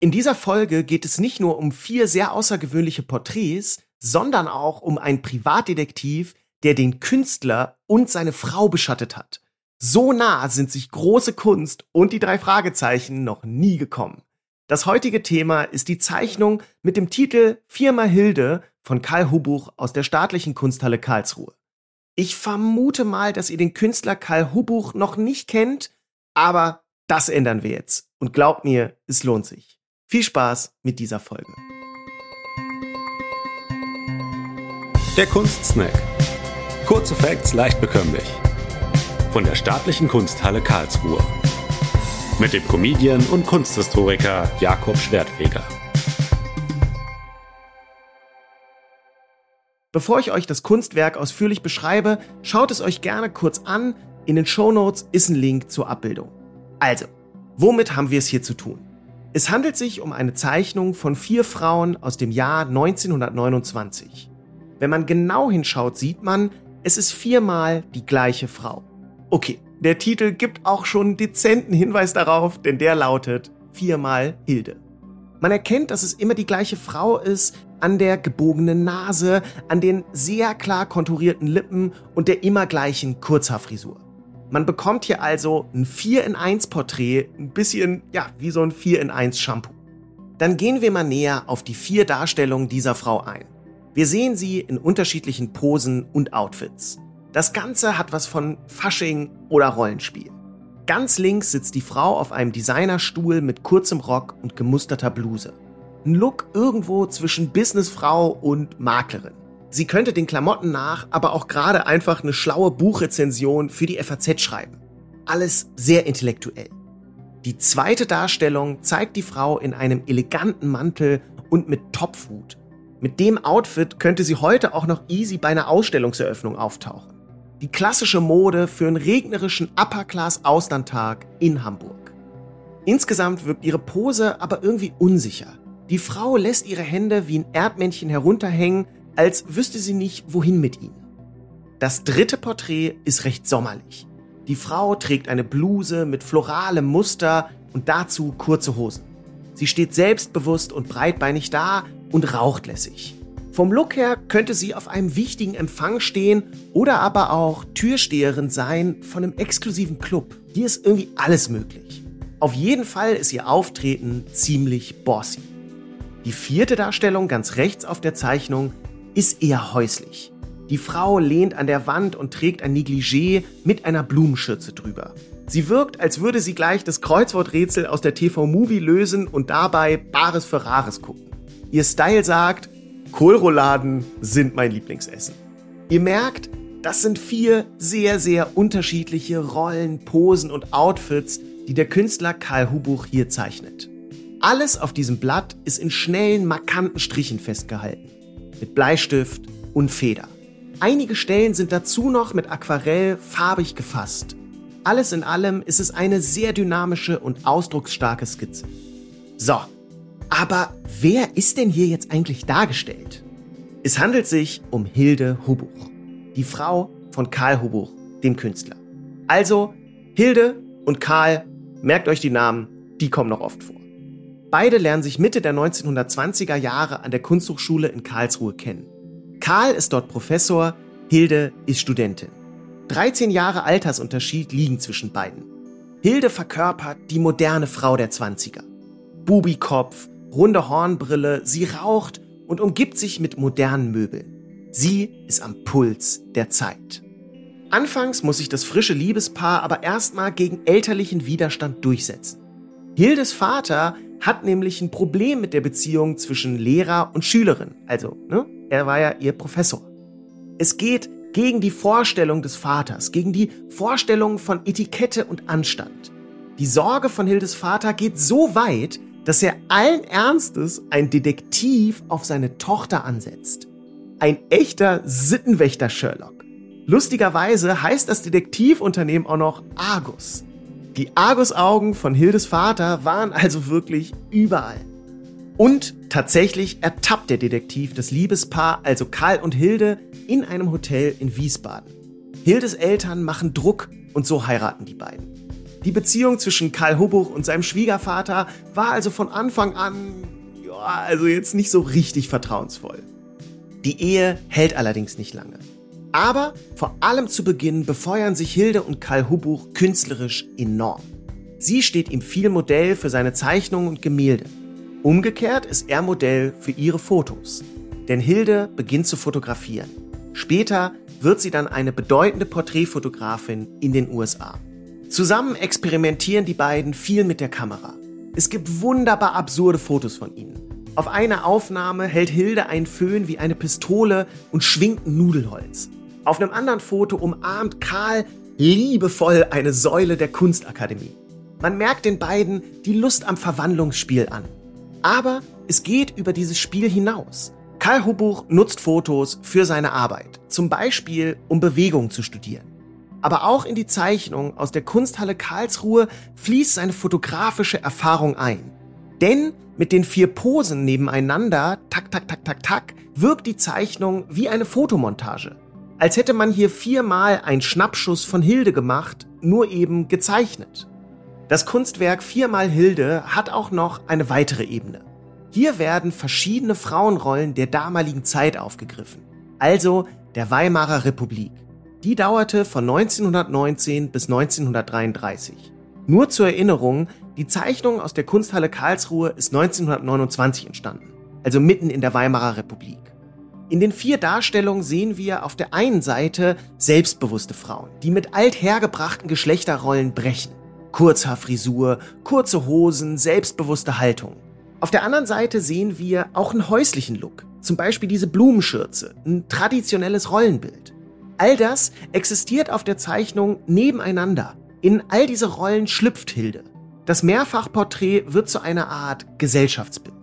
In dieser Folge geht es nicht nur um vier sehr außergewöhnliche Porträts, sondern auch um einen Privatdetektiv, der den Künstler und seine Frau beschattet hat. So nah sind sich große Kunst und die drei Fragezeichen noch nie gekommen. Das heutige Thema ist die Zeichnung mit dem Titel Firma Hilde von Karl Hubuch aus der Staatlichen Kunsthalle Karlsruhe. Ich vermute mal, dass ihr den Künstler Karl Hubuch noch nicht kennt, aber das ändern wir jetzt. Und glaubt mir, es lohnt sich. Viel Spaß mit dieser Folge. Der Kunstsnack. Kurze Facts leicht bekömmlich. Von der Staatlichen Kunsthalle Karlsruhe. Mit dem Comedian und Kunsthistoriker Jakob Schwertfeger. Bevor ich euch das Kunstwerk ausführlich beschreibe, schaut es euch gerne kurz an. In den Shownotes ist ein Link zur Abbildung. Also, womit haben wir es hier zu tun? Es handelt sich um eine Zeichnung von vier Frauen aus dem Jahr 1929. Wenn man genau hinschaut, sieht man, es ist viermal die gleiche Frau. Okay, der Titel gibt auch schon dezenten Hinweis darauf, denn der lautet viermal Hilde. Man erkennt, dass es immer die gleiche Frau ist, an der gebogenen Nase, an den sehr klar konturierten Lippen und der immer gleichen Kurzhaarfrisur. Man bekommt hier also ein 4 in 1 Porträt, ein bisschen, ja, wie so ein 4 in 1 Shampoo. Dann gehen wir mal näher auf die vier Darstellungen dieser Frau ein. Wir sehen sie in unterschiedlichen Posen und Outfits. Das Ganze hat was von Fasching oder Rollenspiel. Ganz links sitzt die Frau auf einem Designerstuhl mit kurzem Rock und gemusterter Bluse. Ein Look irgendwo zwischen Businessfrau und Maklerin. Sie könnte den Klamotten nach aber auch gerade einfach eine schlaue Buchrezension für die FAZ schreiben. Alles sehr intellektuell. Die zweite Darstellung zeigt die Frau in einem eleganten Mantel und mit Topfhut. Mit dem Outfit könnte sie heute auch noch easy bei einer Ausstellungseröffnung auftauchen. Die klassische Mode für einen regnerischen Upper-Class-Auslandtag in Hamburg. Insgesamt wirkt ihre Pose aber irgendwie unsicher. Die Frau lässt ihre Hände wie ein Erdmännchen herunterhängen als wüsste sie nicht, wohin mit ihnen. Das dritte Porträt ist recht sommerlich. Die Frau trägt eine Bluse mit floralem Muster und dazu kurze Hosen. Sie steht selbstbewusst und breitbeinig da und raucht lässig. Vom Look her könnte sie auf einem wichtigen Empfang stehen oder aber auch Türsteherin sein von einem exklusiven Club. Hier ist irgendwie alles möglich. Auf jeden Fall ist ihr Auftreten ziemlich bossy. Die vierte Darstellung ganz rechts auf der Zeichnung ist eher häuslich. Die Frau lehnt an der Wand und trägt ein Negligé mit einer Blumenschürze drüber. Sie wirkt, als würde sie gleich das Kreuzworträtsel aus der TV-Movie lösen und dabei Bares für Rares gucken. Ihr Style sagt, Kohlrouladen sind mein Lieblingsessen. Ihr merkt, das sind vier sehr, sehr unterschiedliche Rollen, Posen und Outfits, die der Künstler Karl Hubuch hier zeichnet. Alles auf diesem Blatt ist in schnellen, markanten Strichen festgehalten mit Bleistift und Feder. Einige Stellen sind dazu noch mit Aquarell farbig gefasst. Alles in allem ist es eine sehr dynamische und ausdrucksstarke Skizze. So, aber wer ist denn hier jetzt eigentlich dargestellt? Es handelt sich um Hilde Hubuch, die Frau von Karl Hubuch, dem Künstler. Also, Hilde und Karl, merkt euch die Namen, die kommen noch oft vor. Beide lernen sich Mitte der 1920er Jahre an der Kunsthochschule in Karlsruhe kennen. Karl ist dort Professor, Hilde ist Studentin. 13 Jahre Altersunterschied liegen zwischen beiden. Hilde verkörpert die moderne Frau der 20er. Bubikopf, runde Hornbrille, sie raucht und umgibt sich mit modernen Möbeln. Sie ist am Puls der Zeit. Anfangs muss sich das frische Liebespaar aber erstmal gegen elterlichen Widerstand durchsetzen. Hildes Vater hat nämlich ein Problem mit der Beziehung zwischen Lehrer und Schülerin. Also, ne, er war ja ihr Professor. Es geht gegen die Vorstellung des Vaters, gegen die Vorstellung von Etikette und Anstand. Die Sorge von Hildes Vater geht so weit, dass er allen Ernstes ein Detektiv auf seine Tochter ansetzt. Ein echter Sittenwächter Sherlock. Lustigerweise heißt das Detektivunternehmen auch noch Argus. Die Argusaugen von Hildes Vater waren also wirklich überall. Und tatsächlich ertappt der Detektiv das Liebespaar, also Karl und Hilde, in einem Hotel in Wiesbaden. Hildes Eltern machen Druck und so heiraten die beiden. Die Beziehung zwischen Karl Hubbuch und seinem Schwiegervater war also von Anfang an, ja, also jetzt nicht so richtig vertrauensvoll. Die Ehe hält allerdings nicht lange. Aber vor allem zu Beginn befeuern sich Hilde und Karl Hubbuch künstlerisch enorm. Sie steht ihm viel Modell für seine Zeichnungen und Gemälde. Umgekehrt ist er Modell für ihre Fotos. Denn Hilde beginnt zu fotografieren. Später wird sie dann eine bedeutende Porträtfotografin in den USA. Zusammen experimentieren die beiden viel mit der Kamera. Es gibt wunderbar absurde Fotos von ihnen. Auf einer Aufnahme hält Hilde einen Föhn wie eine Pistole und schwingt Nudelholz. Auf einem anderen Foto umarmt Karl liebevoll eine Säule der Kunstakademie. Man merkt den beiden die Lust am Verwandlungsspiel an. Aber es geht über dieses Spiel hinaus. Karl Hubbuch nutzt Fotos für seine Arbeit, zum Beispiel um Bewegung zu studieren. Aber auch in die Zeichnung aus der Kunsthalle Karlsruhe fließt seine fotografische Erfahrung ein. Denn mit den vier Posen nebeneinander, tak, tak, tak, tak, tak, wirkt die Zeichnung wie eine Fotomontage. Als hätte man hier viermal einen Schnappschuss von Hilde gemacht, nur eben gezeichnet. Das Kunstwerk Viermal Hilde hat auch noch eine weitere Ebene. Hier werden verschiedene Frauenrollen der damaligen Zeit aufgegriffen, also der Weimarer Republik. Die dauerte von 1919 bis 1933. Nur zur Erinnerung, die Zeichnung aus der Kunsthalle Karlsruhe ist 1929 entstanden, also mitten in der Weimarer Republik. In den vier Darstellungen sehen wir auf der einen Seite selbstbewusste Frauen, die mit althergebrachten Geschlechterrollen brechen. Kurzhaarfrisur, kurze Hosen, selbstbewusste Haltung. Auf der anderen Seite sehen wir auch einen häuslichen Look, zum Beispiel diese Blumenschürze, ein traditionelles Rollenbild. All das existiert auf der Zeichnung nebeneinander. In all diese Rollen schlüpft Hilde. Das Mehrfachporträt wird zu einer Art Gesellschaftsbild.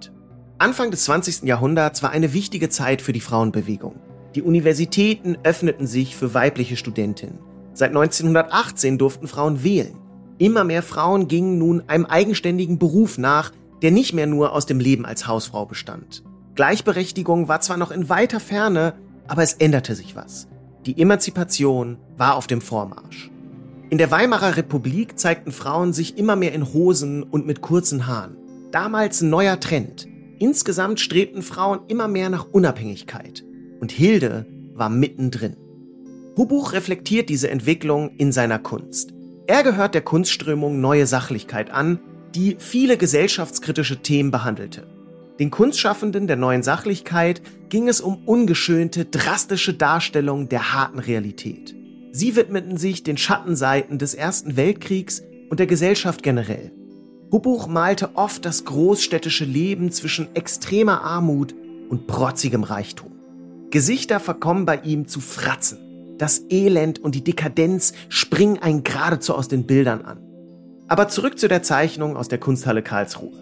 Anfang des 20. Jahrhunderts war eine wichtige Zeit für die Frauenbewegung. Die Universitäten öffneten sich für weibliche Studentinnen. Seit 1918 durften Frauen wählen. Immer mehr Frauen gingen nun einem eigenständigen Beruf nach, der nicht mehr nur aus dem Leben als Hausfrau bestand. Gleichberechtigung war zwar noch in weiter Ferne, aber es änderte sich was. Die Emanzipation war auf dem Vormarsch. In der Weimarer Republik zeigten Frauen sich immer mehr in Hosen und mit kurzen Haaren. Damals ein neuer Trend. Insgesamt strebten Frauen immer mehr nach Unabhängigkeit. Und Hilde war mittendrin. Hubuch reflektiert diese Entwicklung in seiner Kunst. Er gehört der Kunstströmung Neue Sachlichkeit an, die viele gesellschaftskritische Themen behandelte. Den Kunstschaffenden der neuen Sachlichkeit ging es um ungeschönte, drastische Darstellungen der harten Realität. Sie widmeten sich den Schattenseiten des Ersten Weltkriegs und der Gesellschaft generell. Hubbuch malte oft das großstädtische Leben zwischen extremer Armut und protzigem Reichtum. Gesichter verkommen bei ihm zu Fratzen. Das Elend und die Dekadenz springen einen geradezu aus den Bildern an. Aber zurück zu der Zeichnung aus der Kunsthalle Karlsruhe.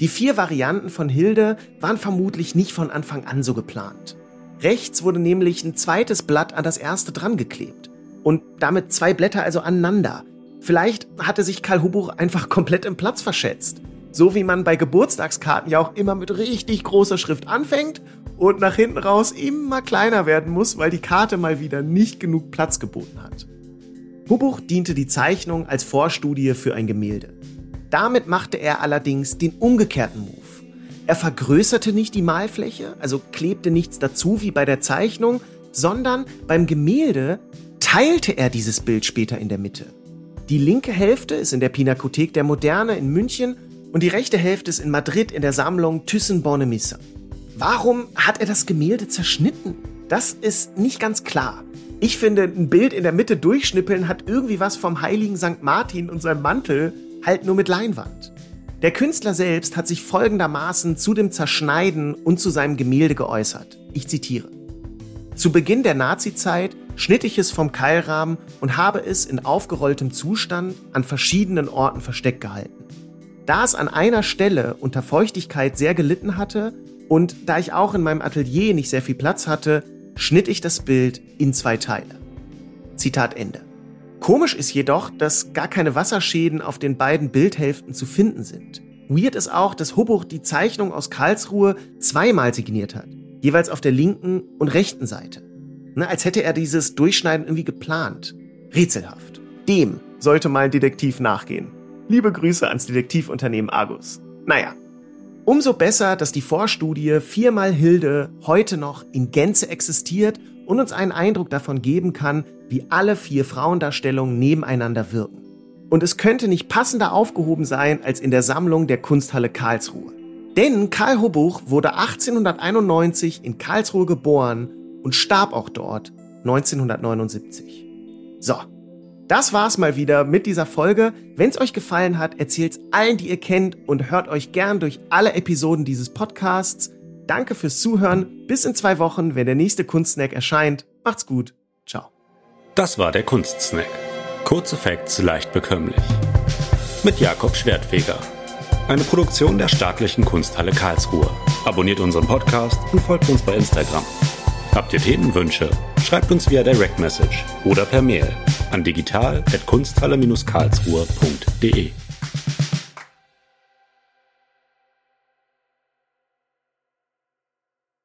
Die vier Varianten von Hilde waren vermutlich nicht von Anfang an so geplant. Rechts wurde nämlich ein zweites Blatt an das erste drangeklebt und damit zwei Blätter also aneinander. Vielleicht hatte sich Karl Hubuch einfach komplett im Platz verschätzt. So wie man bei Geburtstagskarten ja auch immer mit richtig großer Schrift anfängt und nach hinten raus immer kleiner werden muss, weil die Karte mal wieder nicht genug Platz geboten hat. Hubuch diente die Zeichnung als Vorstudie für ein Gemälde. Damit machte er allerdings den umgekehrten Move. Er vergrößerte nicht die Malfläche, also klebte nichts dazu wie bei der Zeichnung, sondern beim Gemälde teilte er dieses Bild später in der Mitte. Die linke Hälfte ist in der Pinakothek der Moderne in München und die rechte Hälfte ist in Madrid in der Sammlung Thyssen-Bornemisza. Warum hat er das Gemälde zerschnitten? Das ist nicht ganz klar. Ich finde, ein Bild in der Mitte durchschnippeln hat irgendwie was vom heiligen St. Martin und seinem Mantel, halt nur mit Leinwand. Der Künstler selbst hat sich folgendermaßen zu dem Zerschneiden und zu seinem Gemälde geäußert. Ich zitiere. Zu Beginn der Nazizeit schnitt ich es vom Keilrahmen und habe es in aufgerolltem Zustand an verschiedenen Orten versteckt gehalten. Da es an einer Stelle unter Feuchtigkeit sehr gelitten hatte und da ich auch in meinem Atelier nicht sehr viel Platz hatte, schnitt ich das Bild in zwei Teile. Zitat Ende. Komisch ist jedoch, dass gar keine Wasserschäden auf den beiden Bildhälften zu finden sind. Weird ist auch, dass Hubbuch die Zeichnung aus Karlsruhe zweimal signiert hat, jeweils auf der linken und rechten Seite. Ne, als hätte er dieses Durchschneiden irgendwie geplant. Rätselhaft. Dem sollte mal ein Detektiv nachgehen. Liebe Grüße ans Detektivunternehmen Argus. Naja, umso besser, dass die Vorstudie viermal Hilde heute noch in Gänze existiert und uns einen Eindruck davon geben kann, wie alle vier Frauendarstellungen nebeneinander wirken. Und es könnte nicht passender aufgehoben sein als in der Sammlung der Kunsthalle Karlsruhe. Denn Karl Hobuch wurde 1891 in Karlsruhe geboren und starb auch dort 1979. So, das war's mal wieder mit dieser Folge. Wenn's euch gefallen hat, erzählt's allen, die ihr kennt und hört euch gern durch alle Episoden dieses Podcasts. Danke fürs Zuhören. Bis in zwei Wochen, wenn der nächste Kunstsnack erscheint. Macht's gut. Ciao. Das war der Kunstsnack. Kurze Facts leicht bekömmlich. Mit Jakob Schwertfeger. Eine Produktion der Staatlichen Kunsthalle Karlsruhe. Abonniert unseren Podcast und folgt uns bei Instagram. Habt ihr Themenwünsche? Schreibt uns via Direct Message oder per Mail an digital.kunsthalle-karlsruhe.de.